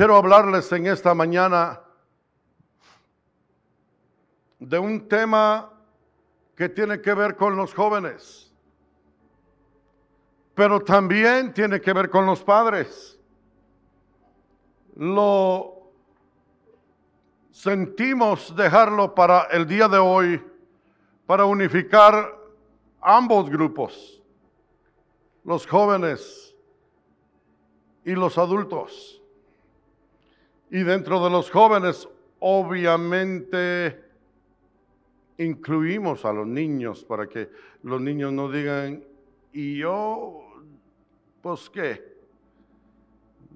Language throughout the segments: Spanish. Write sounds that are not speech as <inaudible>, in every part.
Quiero hablarles en esta mañana de un tema que tiene que ver con los jóvenes, pero también tiene que ver con los padres. Lo sentimos dejarlo para el día de hoy, para unificar ambos grupos, los jóvenes y los adultos. Y dentro de los jóvenes, obviamente, incluimos a los niños para que los niños no digan, ¿y yo? Pues qué.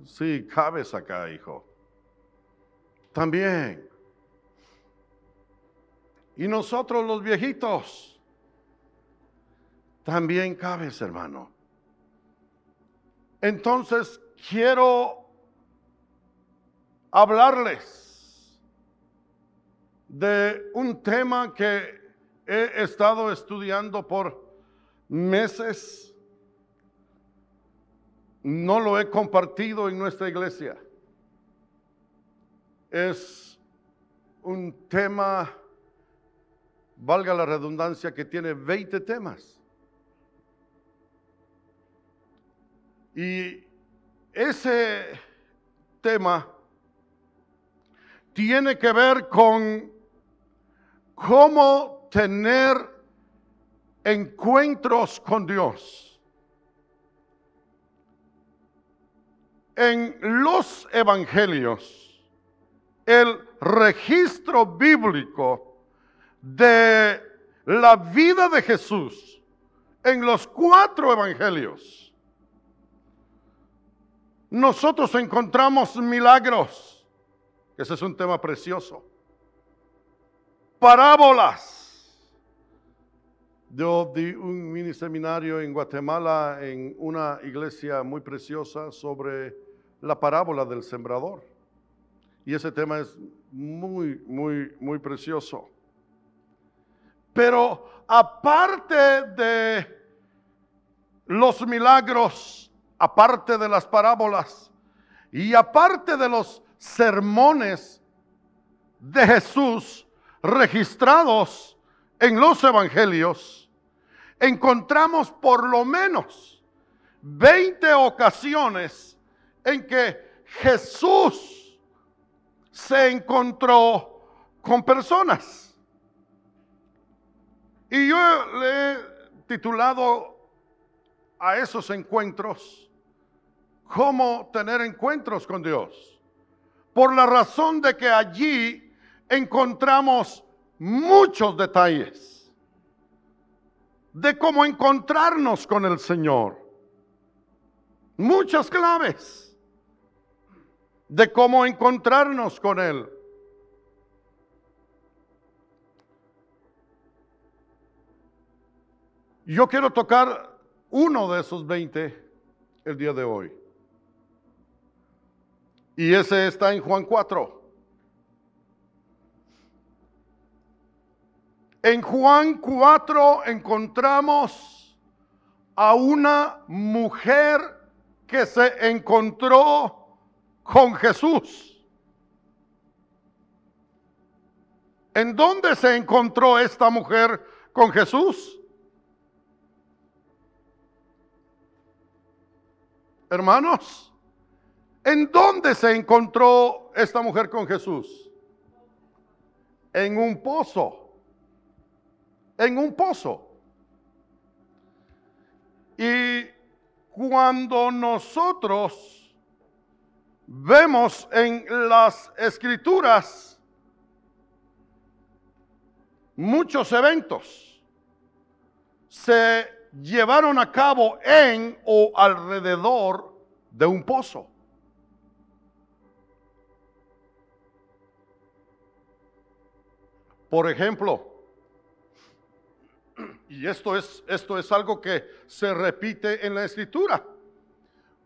Sí, cabes acá, hijo. También. Y nosotros los viejitos, también cabes, hermano. Entonces, quiero hablarles de un tema que he estado estudiando por meses. No lo he compartido en nuestra iglesia. Es un tema, valga la redundancia, que tiene 20 temas. Y ese tema tiene que ver con cómo tener encuentros con Dios. En los evangelios, el registro bíblico de la vida de Jesús en los cuatro evangelios, nosotros encontramos milagros ese es un tema precioso. Parábolas. Yo di un mini seminario en Guatemala en una iglesia muy preciosa sobre la parábola del sembrador. Y ese tema es muy, muy, muy precioso. Pero aparte de los milagros, aparte de las parábolas y aparte de los sermones de Jesús registrados en los evangelios, encontramos por lo menos 20 ocasiones en que Jesús se encontró con personas. Y yo le he titulado a esos encuentros, ¿cómo tener encuentros con Dios? Por la razón de que allí encontramos muchos detalles de cómo encontrarnos con el Señor. Muchas claves de cómo encontrarnos con Él. Yo quiero tocar uno de esos 20 el día de hoy. Y ese está en Juan 4. En Juan 4 encontramos a una mujer que se encontró con Jesús. ¿En dónde se encontró esta mujer con Jesús? Hermanos, ¿En dónde se encontró esta mujer con Jesús? En un pozo. En un pozo. Y cuando nosotros vemos en las escrituras muchos eventos se llevaron a cabo en o alrededor de un pozo. Por ejemplo, y esto es, esto es algo que se repite en la escritura.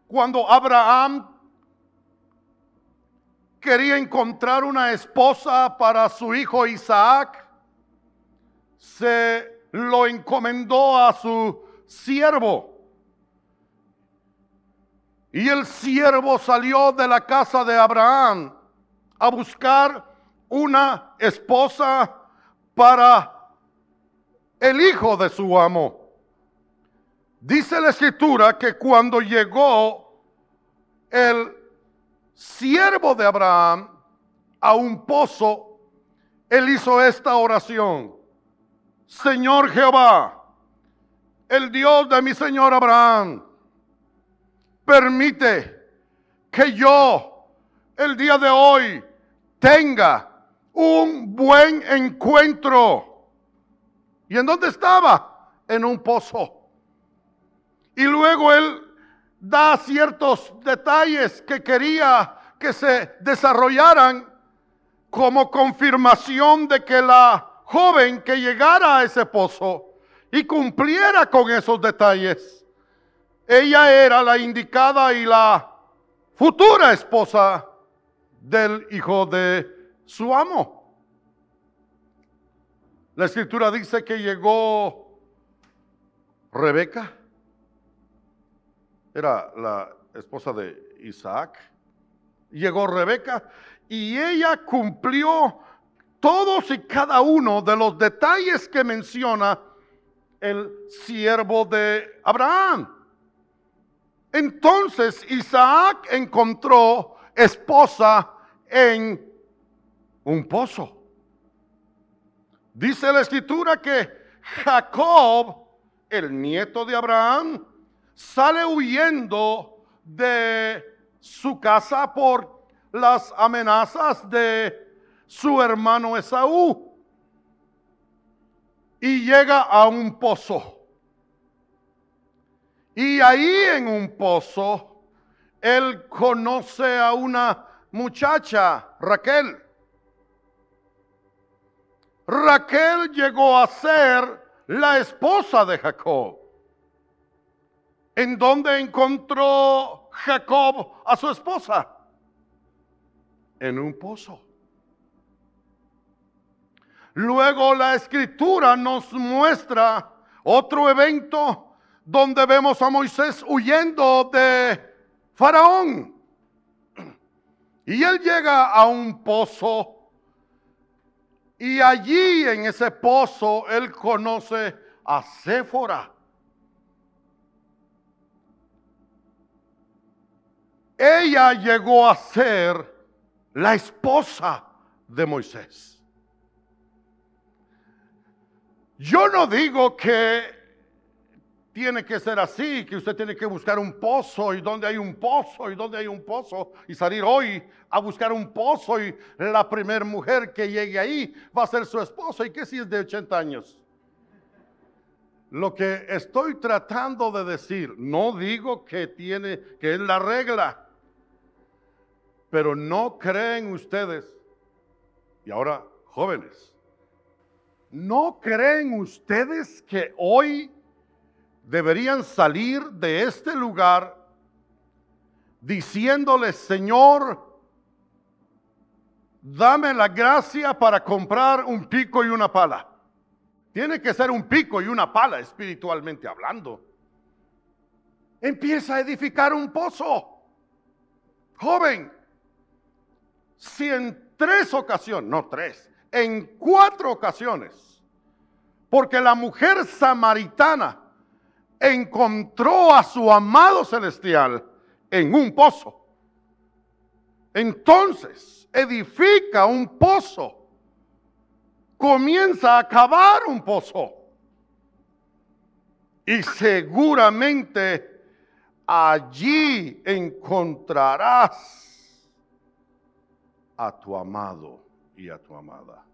Cuando Abraham quería encontrar una esposa para su hijo Isaac, se lo encomendó a su siervo. Y el siervo salió de la casa de Abraham a buscar una esposa para el hijo de su amo. Dice la escritura que cuando llegó el siervo de Abraham a un pozo, él hizo esta oración. Señor Jehová, el Dios de mi Señor Abraham, permite que yo el día de hoy tenga un buen encuentro. ¿Y en dónde estaba? En un pozo. Y luego él da ciertos detalles que quería que se desarrollaran como confirmación de que la joven que llegara a ese pozo y cumpliera con esos detalles ella era la indicada y la futura esposa del hijo de su amo. La escritura dice que llegó Rebeca, era la esposa de Isaac. Llegó Rebeca y ella cumplió todos y cada uno de los detalles que menciona el siervo de Abraham. Entonces Isaac encontró esposa en un pozo. Dice la escritura que Jacob, el nieto de Abraham, sale huyendo de su casa por las amenazas de su hermano Esaú y llega a un pozo. Y ahí en un pozo, él conoce a una muchacha, Raquel. Raquel llegó a ser la esposa de Jacob. ¿En dónde encontró Jacob a su esposa? En un pozo. Luego la escritura nos muestra otro evento donde vemos a Moisés huyendo de Faraón. <clears throat> Y él llega a un pozo y allí en ese pozo él conoce a Séfora. Ella llegó a ser la esposa de Moisés. Yo no digo que tiene que ser así, que usted tiene que buscar un pozo y donde hay un pozo y donde hay un pozo y salir hoy a buscar un pozo y la primera mujer que llegue ahí va a ser su esposo y que si es de 80 años. Lo que estoy tratando de decir, no digo que tiene que es la regla, pero no creen ustedes y ahora jóvenes, no creen ustedes que hoy deberían salir de este lugar diciéndole, Señor, dame la gracia para comprar un pico y una pala. Tiene que ser un pico y una pala espiritualmente hablando. Empieza a edificar un pozo. Joven, si en tres ocasiones, no tres, en cuatro ocasiones, porque la mujer samaritana encontró a su amado celestial en un pozo. Entonces edifica un pozo, comienza a cavar un pozo y seguramente allí encontrarás a tu amado y a tu amada.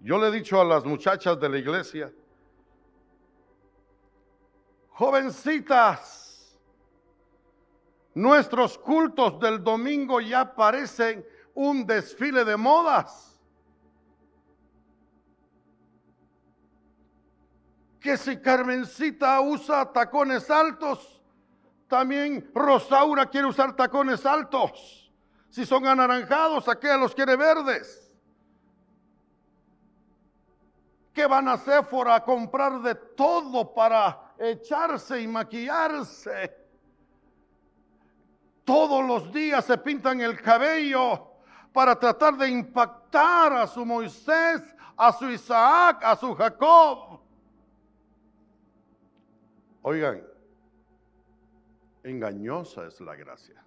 Yo le he dicho a las muchachas de la iglesia, Jovencitas, nuestros cultos del domingo ya parecen un desfile de modas. Que si Carmencita usa tacones altos, también Rosaura quiere usar tacones altos. Si son anaranjados, aquella los quiere verdes. Que van a Sephora a comprar de todo para echarse y maquillarse. todos los días se pintan el cabello para tratar de impactar a su Moisés, a su Isaac, a su Jacob. Oigan, engañosa es la gracia.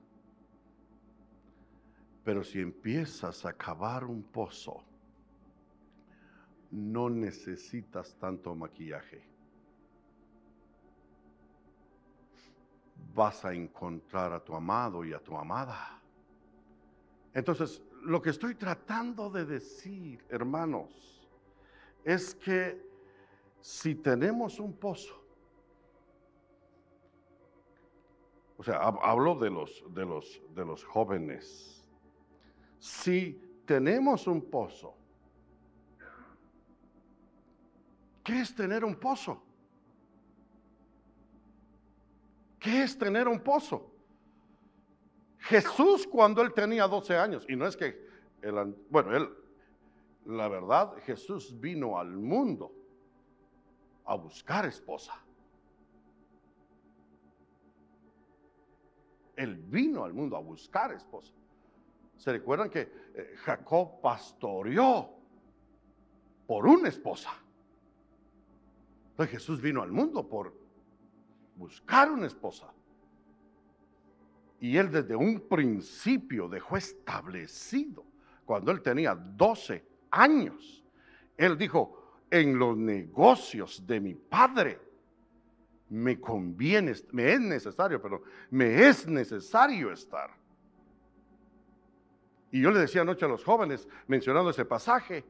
Pero si empiezas a cavar un pozo, no necesitas tanto maquillaje. Vas a encontrar a tu amado y a tu amada. Entonces, lo que estoy tratando de decir, hermanos, es que si tenemos un pozo, o sea, hablo de los, de los, de los jóvenes, si tenemos un pozo, ¿qué es tener un pozo? ¿Qué es tener un pozo? Jesús cuando él tenía 12 años, y no es que, bueno, él, la verdad, Jesús vino al mundo a buscar esposa. Él vino al mundo a buscar esposa. ¿Se recuerdan que eh, Jacob pastoreó por una esposa? Entonces Jesús vino al mundo por buscar una esposa. Y él desde un principio dejó establecido, cuando él tenía 12 años, él dijo, en los negocios de mi padre me conviene, me es necesario, pero me es necesario estar. Y yo le decía anoche a los jóvenes, mencionando ese pasaje,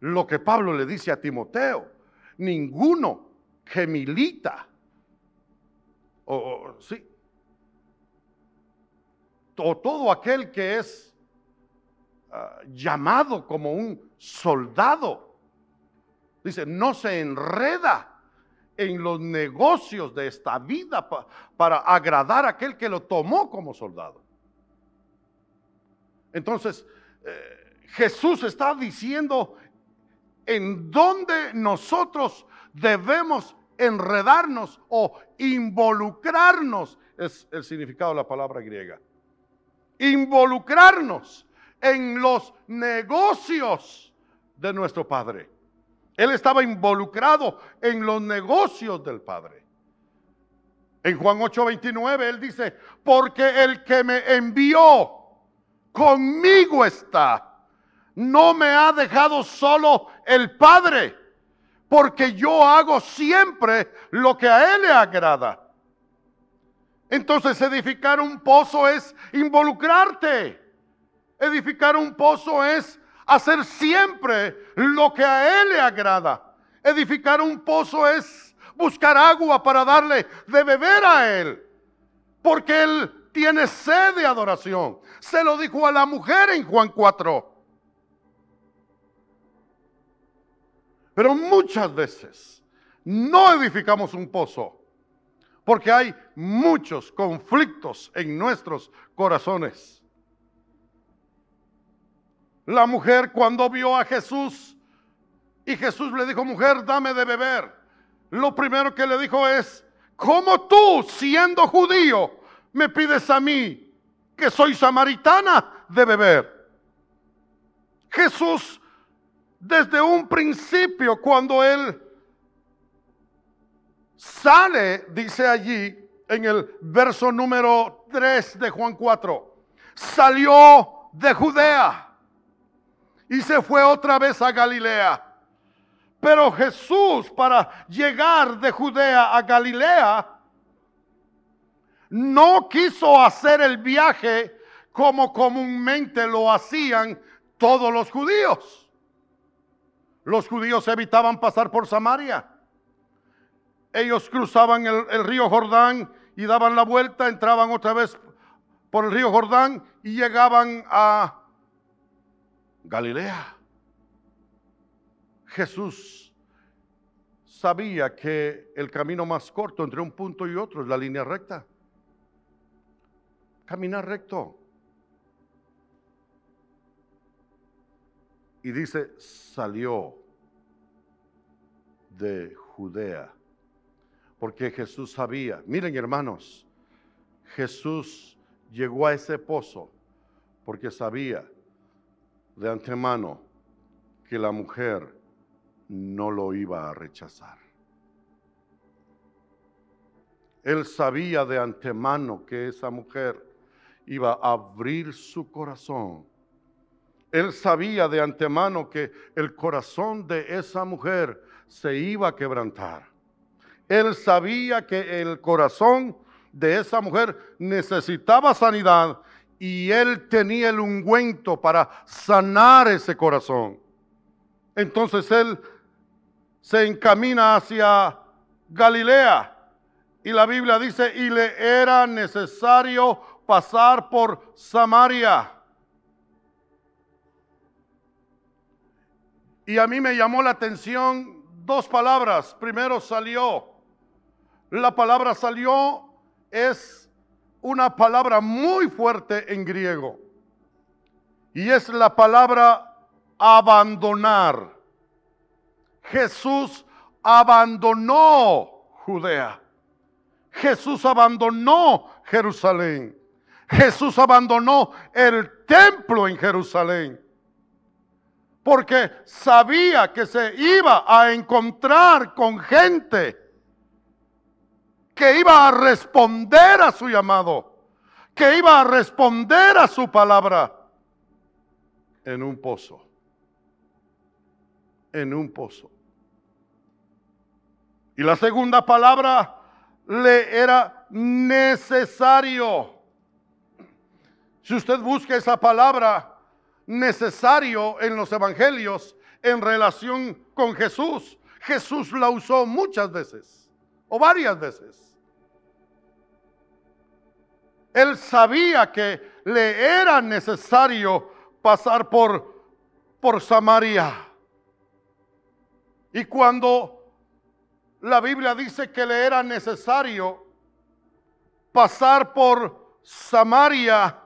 lo que Pablo le dice a Timoteo, ninguno que milita, o, sí, o todo aquel que es ah, llamado como un soldado, dice, no se enreda en los negocios de esta vida para agradar a aquel que lo tomó como soldado. Entonces, eh, Jesús está diciendo en dónde nosotros debemos enredarnos o involucrarnos, es el significado de la palabra griega. Involucrarnos en los negocios de nuestro Padre. Él estaba involucrado en los negocios del Padre. En Juan 8:29 él dice, porque el que me envió conmigo está. No me ha dejado solo el Padre, porque yo hago siempre lo que a Él le agrada. Entonces edificar un pozo es involucrarte. Edificar un pozo es hacer siempre lo que a Él le agrada. Edificar un pozo es buscar agua para darle de beber a Él. Porque Él tiene sed de adoración. Se lo dijo a la mujer en Juan 4. Pero muchas veces no edificamos un pozo porque hay muchos conflictos en nuestros corazones. La mujer cuando vio a Jesús y Jesús le dijo, mujer, dame de beber. Lo primero que le dijo es, ¿cómo tú, siendo judío, me pides a mí, que soy samaritana, de beber? Jesús, desde un principio, cuando él sale, dice allí en el verso número 3 de Juan 4, salió de Judea y se fue otra vez a Galilea. Pero Jesús, para llegar de Judea a Galilea, no quiso hacer el viaje como comúnmente lo hacían todos los judíos. Los judíos evitaban pasar por Samaria. Ellos cruzaban el, río Jordán y daban la vuelta, entraban otra vez por el río Jordán y llegaban a Galilea. Jesús sabía que el camino más corto entre un punto y otro es la línea recta caminar recto. Y dice, salió de Judea. Porque Jesús sabía, miren hermanos, Jesús llegó a ese pozo porque sabía de antemano que la mujer no lo iba a rechazar. Él sabía de antemano que esa mujer iba a abrir su corazón. Él sabía de antemano que el corazón de esa mujer se iba a quebrantar. Él sabía que el corazón de esa mujer necesitaba sanidad y él tenía el ungüento para sanar ese corazón. Entonces él se encamina hacia Galilea y la Biblia dice, y le era necesario pasar por Samaria. Y a mí me llamó la atención dos palabras. Primero salió. La palabra salió es una palabra muy fuerte en griego. Y es la palabra abandonar. Jesús abandonó Judea. Jesús abandonó Jerusalén. Jesús abandonó el templo en Jerusalén. Porque sabía que se iba a encontrar con gente que iba a responder a su llamado, que iba a responder a su palabra en un pozo. En un pozo. Y la segunda palabra le era necesario. Si usted busca esa palabra necesario en los evangelios en relación con Jesús, Jesús la usó muchas veces o varias veces. Él sabía que le era necesario pasar por, por Samaria. Y cuando la Biblia dice que le era necesario pasar por Samaria.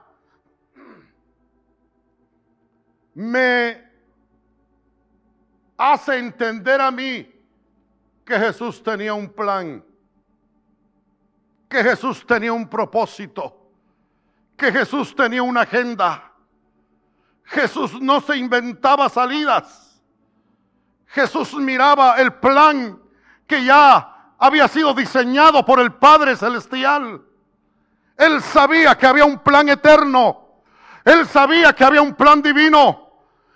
Me hace entender a mí que Jesús tenía un plan, que Jesús tenía un propósito, que Jesús tenía una agenda. Jesús no se inventaba salidas. Jesús miraba el plan que ya había sido diseñado por el Padre Celestial. Él sabía que había un plan eterno. Él sabía que había un plan divino.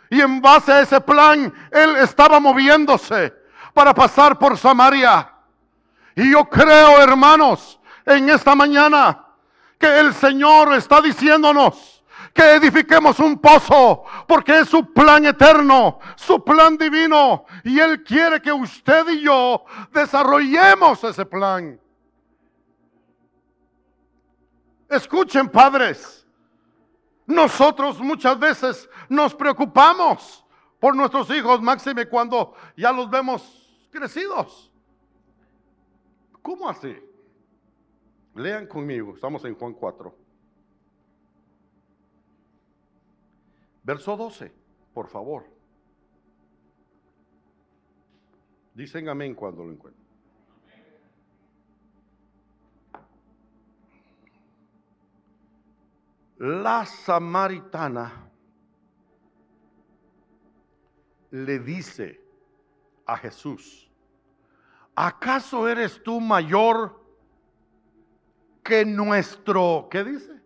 Y en base a ese plan, Él estaba moviéndose para pasar por Samaria. Y yo creo, hermanos, en esta mañana, que el Señor está diciéndonos, que edifiquemos un pozo, porque es su plan eterno, su plan divino, y Él quiere que usted y yo desarrollemos ese plan. Escuchen, padres, nosotros muchas veces nos preocupamos por nuestros hijos, máxime cuando ya los vemos crecidos. ¿Cómo así? Lean conmigo, estamos en Juan 4. Verso 12, por favor. Dicen amén cuando lo encuentren. La samaritana le dice a Jesús, ¿acaso eres tú mayor que nuestro, ¿qué dice?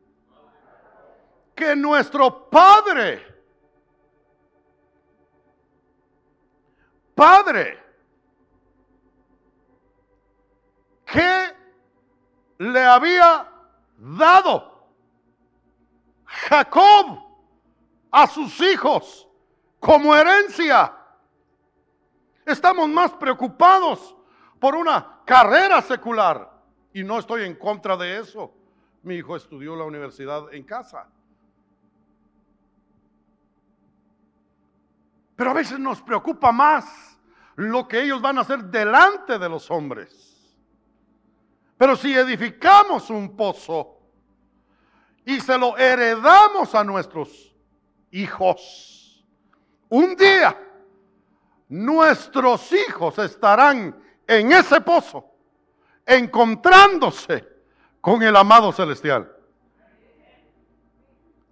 Que nuestro Padre. Padre, que le había dado Jacob a sus hijos como herencia. Estamos más preocupados por una carrera secular y no estoy en contra de eso. Mi hijo estudió la universidad en casa. Pero a veces nos preocupa más lo que ellos van a hacer delante de los hombres. Pero si edificamos un pozo y se lo heredamos a nuestros hijos, un día nuestros hijos estarán en ese pozo encontrándose con el amado celestial.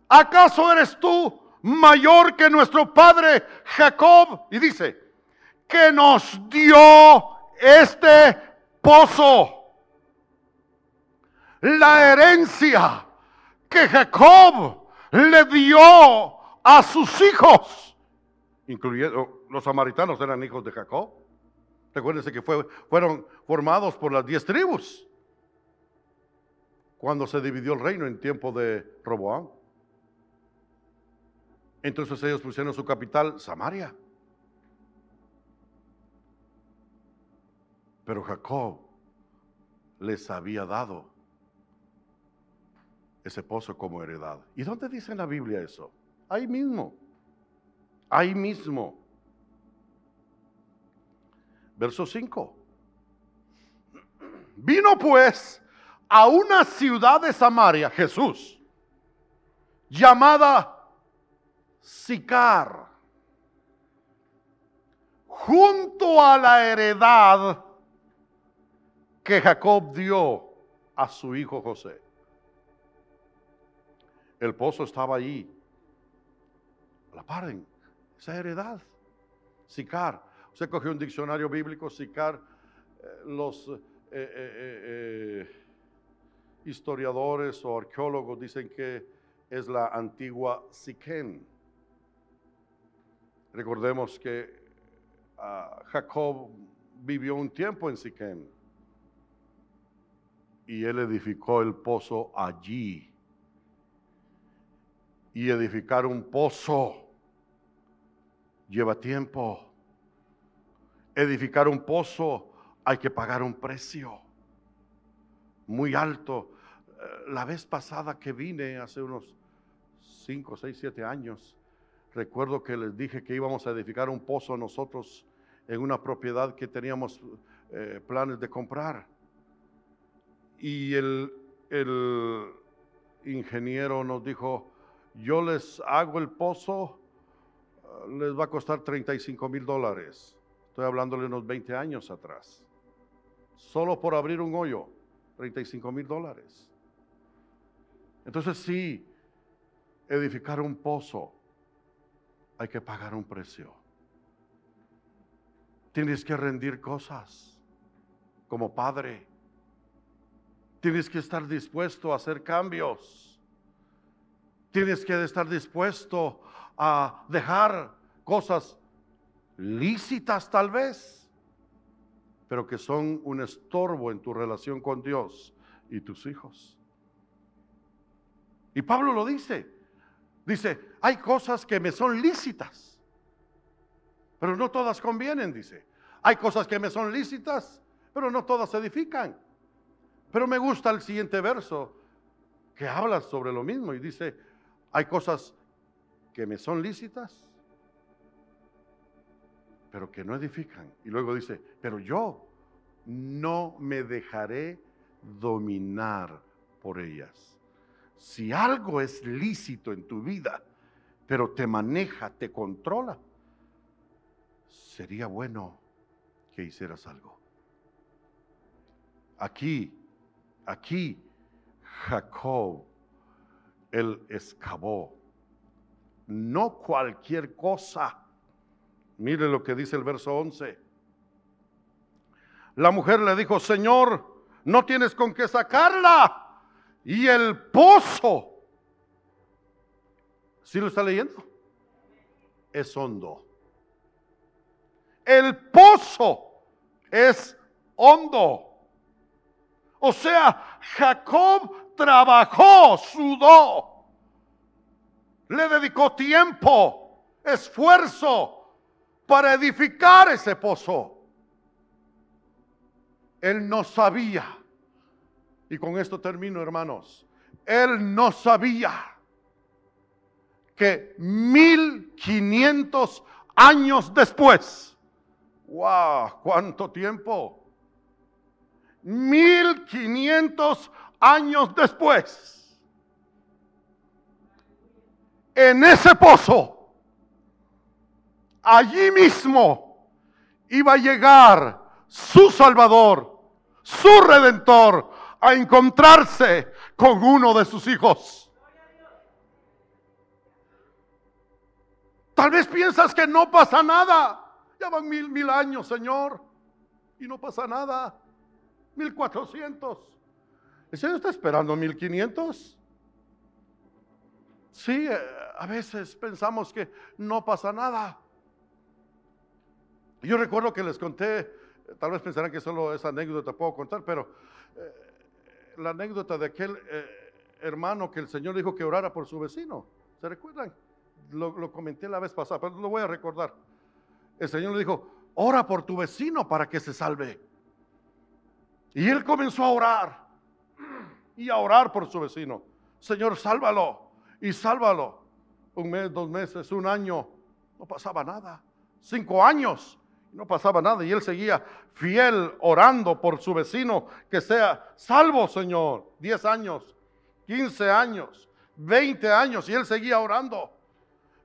¿acaso eres tú mayor que nuestro padre Jacob? Y dice, que nos dio este pozo. La herencia que Jacob le dio a sus hijos, incluyendo los samaritanos eran hijos de Jacob. Recuérdense que fueron formados por las diez tribus cuando se dividió el reino en tiempo de Roboam. Entonces ellos pusieron su capital Samaria. Pero Jacob les había dado ese pozo como heredad. ¿Y dónde dice en la Biblia eso? Ahí mismo. Ahí mismo. Verso 5. Vino pues a una ciudad de Samaria, Jesús, llamada Sicar, junto a la heredad que Jacob dio a su hijo José. El pozo estaba allí. La paren, esa heredad. Sicar. Usted cogió un diccionario bíblico, Sicar, eh, los eh, eh, historiadores o arqueólogos dicen que es la antigua Siquén. Recordemos que ah, Jacob vivió un tiempo en Siquén y él edificó el pozo allí. Y edificar un pozo lleva tiempo. Edificar un pozo hay que pagar un precio muy alto. Eh, la vez pasada que vine, hace unos 5, 6, 7 años, recuerdo que les dije que íbamos a edificar un pozo nosotros en una propiedad que teníamos eh, planes de comprar y el, ingeniero nos dijo, yo les hago el pozo, ah, les va a costar 35 mil dólares. Estoy hablándole unos 20 años atrás. Solo por abrir un hoyo, 35 mil dólares. Entonces sí, edificar un pozo, hay que pagar un precio. Tienes que rendir cosas como padre Tienes que estar dispuesto a hacer cambios. Tienes que estar dispuesto a dejar cosas lícitas tal vez, pero que son un estorbo en tu relación con Dios y tus hijos. Y Pablo lo dice. Dice, hay cosas que me son lícitas, pero no todas convienen, dice. Hay cosas que me son lícitas, pero no todas edifican. Pero me gusta el siguiente verso que habla sobre lo mismo y dice, hay cosas que me son lícitas, pero que no edifican. Y luego dice, pero yo no me dejaré dominar por ellas. Si algo es lícito en tu vida, pero te maneja, te controla, sería bueno que hicieras algo. Aquí Aquí Jacob, él excavó, no cualquier cosa. Mire lo que dice el verso 11. La mujer le dijo, Señor, no tienes con qué sacarla. Y el pozo, ¿sí lo está leyendo? Es hondo. El pozo es hondo. O sea, Jacob trabajó, sudó, le dedicó tiempo, esfuerzo para edificar ese pozo. Él no sabía, y con esto termino hermanos, él no sabía que 1500 años después, wow, cuánto tiempo, 1500 años después, en ese pozo, allí mismo iba a llegar su Salvador, su Redentor, a encontrarse con uno de sus hijos. Tal vez piensas que no pasa nada. Ya van mil, mil años, Señor, y no pasa nada. Mil cuatrocientos. ¿El Señor está esperando mil quinientos? Sí, eh, a veces pensamos que no pasa nada. Yo recuerdo que les conté, tal vez pensarán que solo esa anécdota puedo contar, pero eh, la anécdota de aquel eh, hermano que el Señor dijo que orara por su vecino. ¿Se recuerdan? Lo, comenté la vez pasada, pero lo voy a recordar. El Señor le dijo, ora por tu vecino para que se salve. Y él comenzó a orar y a orar por su vecino. Señor, sálvalo y sálvalo. Un mes, dos meses, un año, no pasaba nada. Cinco años, no pasaba nada. Y él seguía fiel orando por su vecino que sea salvo, Señor. Diez años, quince años, veinte años y él seguía orando.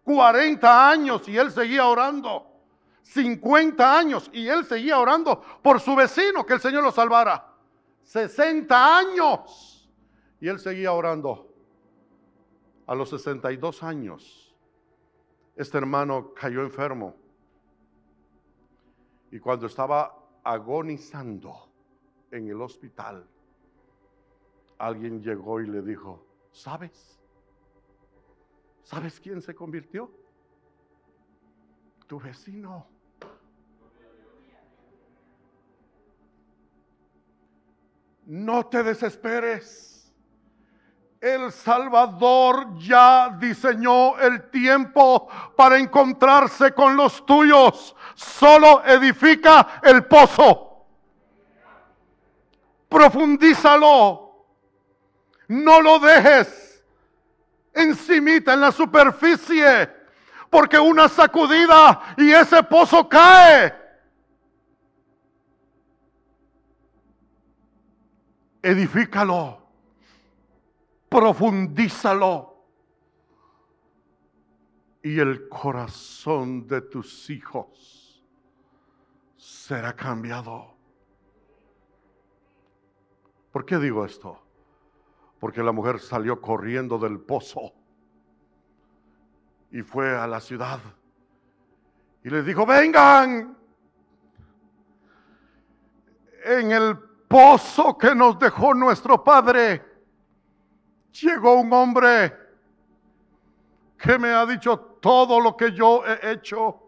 Cuarenta años y él seguía orando. Cincuenta años y él seguía orando por su vecino que el Señor lo salvara. Sesenta años y él seguía orando a los 62 años, este hermano cayó enfermo. Y cuando estaba agonizando en el hospital, alguien llegó y le dijo, ¿sabes? ¿Sabes quién se convirtió? Tu vecino. No te desesperes. El Salvador ya diseñó el tiempo para encontrarse con los tuyos. Solo edifica el pozo. Profundízalo. No lo dejes encimita en la superficie. Porque una sacudida y ese pozo cae. Edifícalo profundízalo. Y el corazón de tus hijos será cambiado. ¿Por qué digo esto? Porque la mujer salió corriendo del pozo y fue a la ciudad y les dijo, vengan en el pozo que nos dejó nuestro padre llegó un hombre que me ha dicho todo lo que yo he hecho.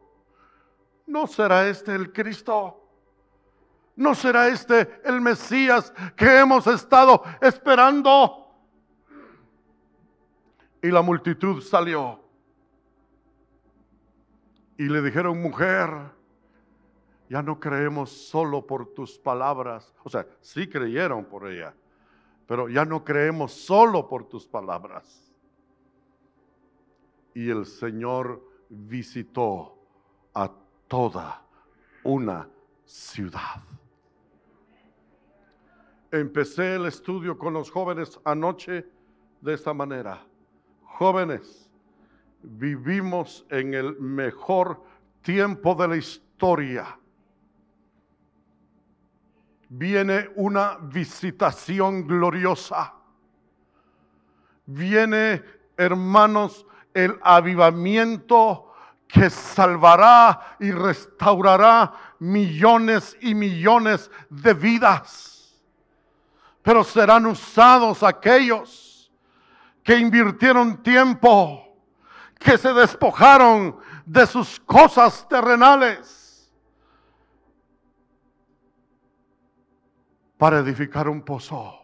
¿No será este el Cristo? ¿No será este el Mesías que hemos estado esperando? Y la multitud salió. Y le dijeron, mujer, ya no creemos solo por tus palabras. O sea, sí creyeron por ella pero ya no creemos solo por tus palabras. Y el Señor visitó a toda una ciudad. Empecé el estudio con los jóvenes anoche de esta manera. Jóvenes, vivimos en el mejor tiempo de la historia viene una visitación gloriosa. Viene, hermanos, el avivamiento que salvará y restaurará millones y millones de vidas. Pero serán usados aquellos que invirtieron tiempo, que se despojaron de sus cosas terrenales para edificar un pozo.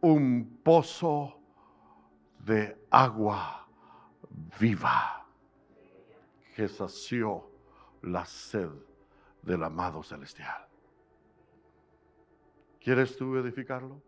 Un pozo de agua viva que sació la sed del amado celestial. ¿Quieres tú edificarlo?